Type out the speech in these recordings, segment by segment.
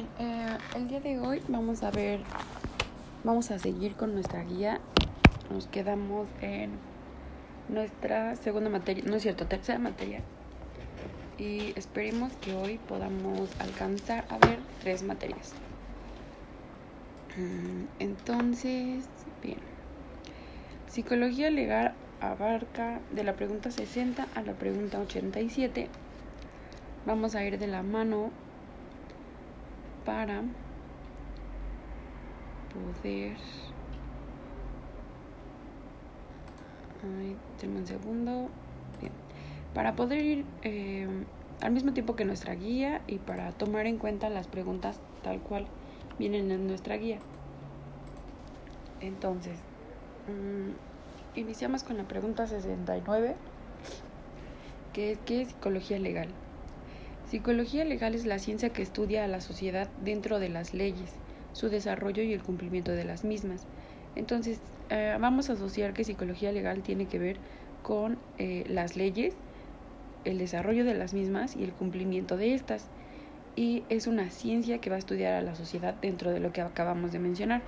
Eh, el día de hoy vamos a ver, vamos a seguir con nuestra guía. Nos quedamos en nuestra segunda materia, no es cierto, tercera materia. Y esperemos que hoy podamos alcanzar a ver tres materias. Mm, Entonces, bien. Psicología legal abarca de la pregunta 60 a la pregunta 87. Vamos a ir de la mano para poder... Ay, un segundo. Bien. Para poder ir eh, al mismo tiempo que nuestra guía y para tomar en cuenta las preguntas tal cual vienen en nuestra guía. Entonces, mm, iniciamos con la pregunta 69, que es ¿qué es psicología legal? Psicología legal es la ciencia que estudia a la sociedad dentro de las leyes, su desarrollo y el cumplimiento de las mismas. Entonces, eh, vamos a asociar que psicología legal tiene que ver con eh, las leyes, el desarrollo de las mismas y el cumplimiento de estas. Y es una ciencia que va a estudiar a la sociedad dentro de lo que acabamos de mencionar.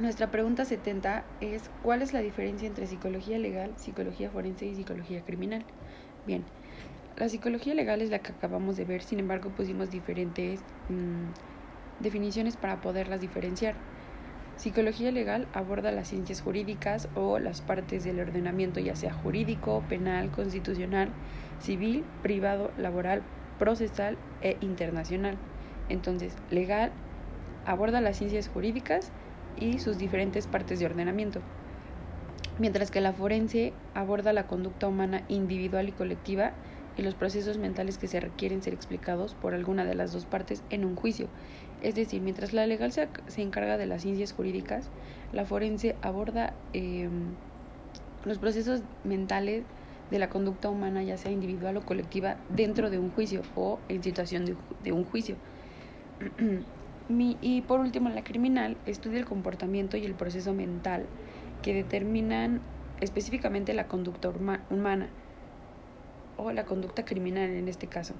Nuestra pregunta 70 es ¿cuál es la diferencia entre psicología legal, psicología forense y psicología criminal? Bien, la psicología legal es la que acabamos de ver, sin embargo pusimos diferentes mmm, definiciones para poderlas diferenciar. Psicología legal aborda las ciencias jurídicas o las partes del ordenamiento, ya sea jurídico, penal, constitucional, civil, privado, laboral, procesal e internacional. Entonces, legal aborda las ciencias jurídicas y sus diferentes partes de ordenamiento, mientras que la forense aborda la conducta humana individual y colectiva y los procesos mentales que se requieren ser explicados por alguna de las dos partes en un juicio. Es decir, mientras la legal se, se encarga de las ciencias jurídicas, la forense aborda eh, los procesos mentales de la conducta humana, ya sea individual o colectiva, dentro de un juicio o en situación de un juicio. y por último, la criminal estudia el comportamiento y el proceso mental que determinan específicamente la conducta humana o la conducta criminal en este caso.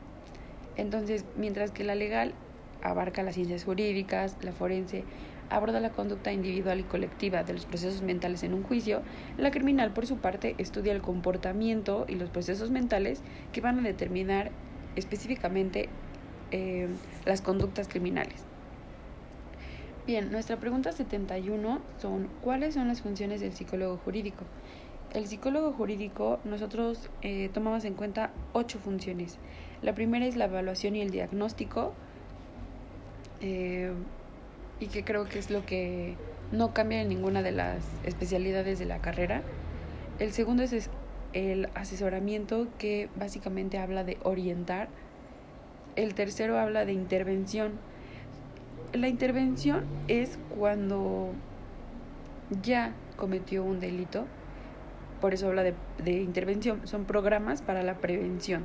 Entonces, mientras que la legal abarca las ciencias jurídicas, la forense aborda la conducta individual y colectiva de los procesos mentales en un juicio, la criminal por su parte estudia el comportamiento y los procesos mentales que van a determinar específicamente eh, las conductas criminales. Bien, nuestra pregunta 71 son ¿cuáles son las funciones del psicólogo jurídico? El psicólogo jurídico nosotros eh, tomamos en cuenta ocho funciones. La primera es la evaluación y el diagnóstico, eh, y que creo que es lo que no cambia en ninguna de las especialidades de la carrera. El segundo es el asesoramiento, que básicamente habla de orientar. El tercero habla de intervención. La intervención es cuando ya cometió un delito, por eso habla de, de intervención, son programas para la prevención.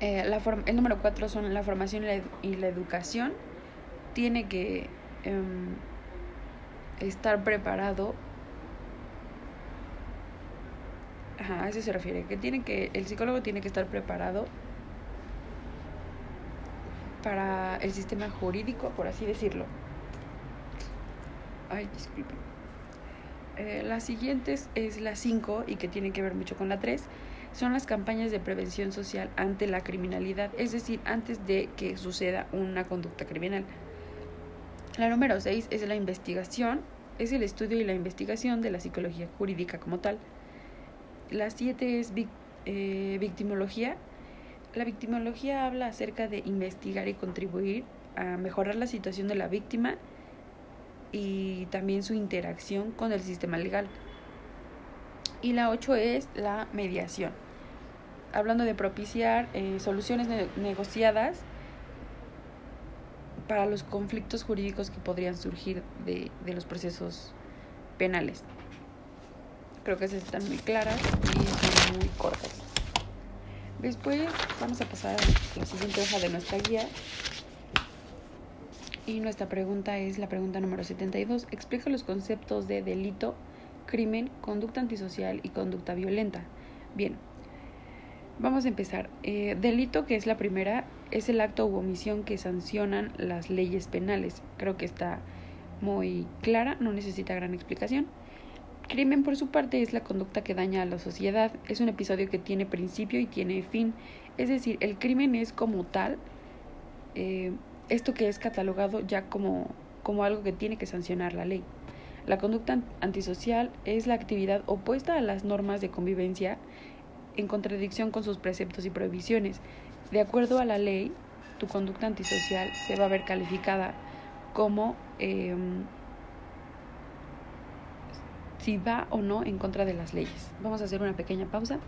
Eh, la el número cuatro son la formación y la, educación. Tiene que eh, estar preparado. Ajá, a eso se refiere, que tiene que, el psicólogo tiene que estar preparado para el sistema jurídico, por así decirlo. Ay, disculpen. Eh, la siguiente es, la 5 y que tiene que ver mucho con la 3. Son las campañas de prevención social ante la criminalidad, es decir, antes de que suceda una conducta criminal. La número 6 es la investigación, es el estudio y la investigación de la psicología jurídica como tal. La 7 es vic, eh, victimología, la victimología habla acerca de investigar y contribuir a mejorar la situación de la víctima y también su interacción con el sistema legal. Y la 8 es la mediación, hablando de propiciar eh, soluciones ne negociadas para los conflictos jurídicos que podrían surgir de, de los procesos penales. Creo que esas están muy claras y son muy cortas. Después vamos a pasar a la siguiente hoja de nuestra guía. Y nuestra pregunta es la pregunta número 72. Explica los conceptos de delito, crimen, conducta antisocial y conducta violenta. Bien, Vamos a empezar. Eh, delito, que es la primera, es el acto u omisión que sancionan las leyes penales. Creo que está muy clara, no necesita gran explicación. Crimen, por su parte, es la conducta que daña a la sociedad. Es un episodio que tiene principio y tiene fin. Es decir, el crimen es como tal, eh, esto que es catalogado ya como, como algo que tiene que sancionar la ley. La conducta antisocial es la actividad opuesta a las normas de convivencia en contradicción con sus preceptos y prohibiciones. De acuerdo a la ley, tu conducta antisocial se va a ver calificada como em, si va o no en contra de las leyes. Vamos a hacer una pequeña pausa.